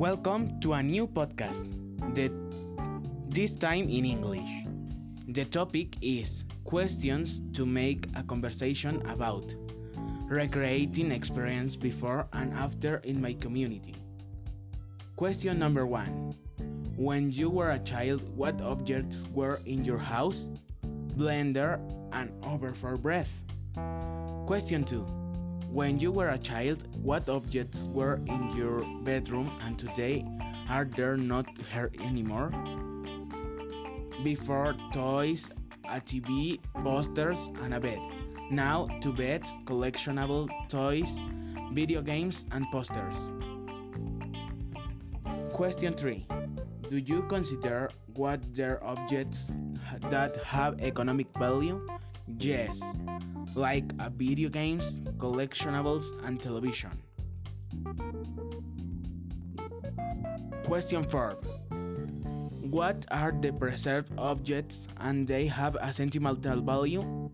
Welcome to a new podcast, the, this time in English. The topic is questions to make a conversation about recreating experience before and after in my community. Question number one When you were a child, what objects were in your house? Blender and over for breath. Question 2 when you were a child, what objects were in your bedroom and today are there not here anymore? Before toys, a TV, posters, and a bed. Now two beds, collectionable toys, video games, and posters. Question 3. Do you consider what their objects that have economic value? Yes like uh, video games, collectionables, and television. Question 4. What are the preserved objects and they have a sentimental value?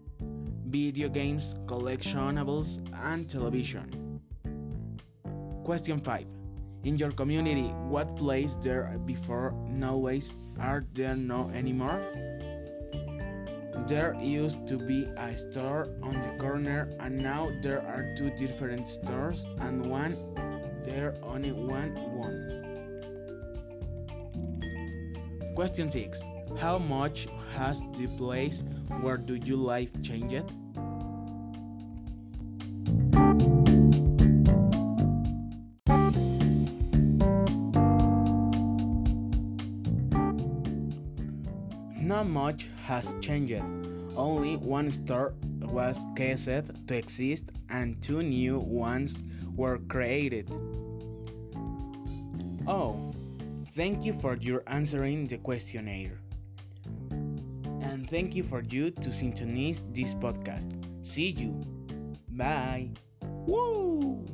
Video games, collectionables, and television. Question 5. In your community, what place there before nowadays are there no anymore? There used to be a store on the corner and now there are two different stores and one there only one one. Question 6. How much has the place where do you live changed? Not much has changed. Only one store was caused to exist and two new ones were created. Oh, thank you for your answering the questionnaire. And thank you for you to synchronize this podcast. See you. Bye. Woo!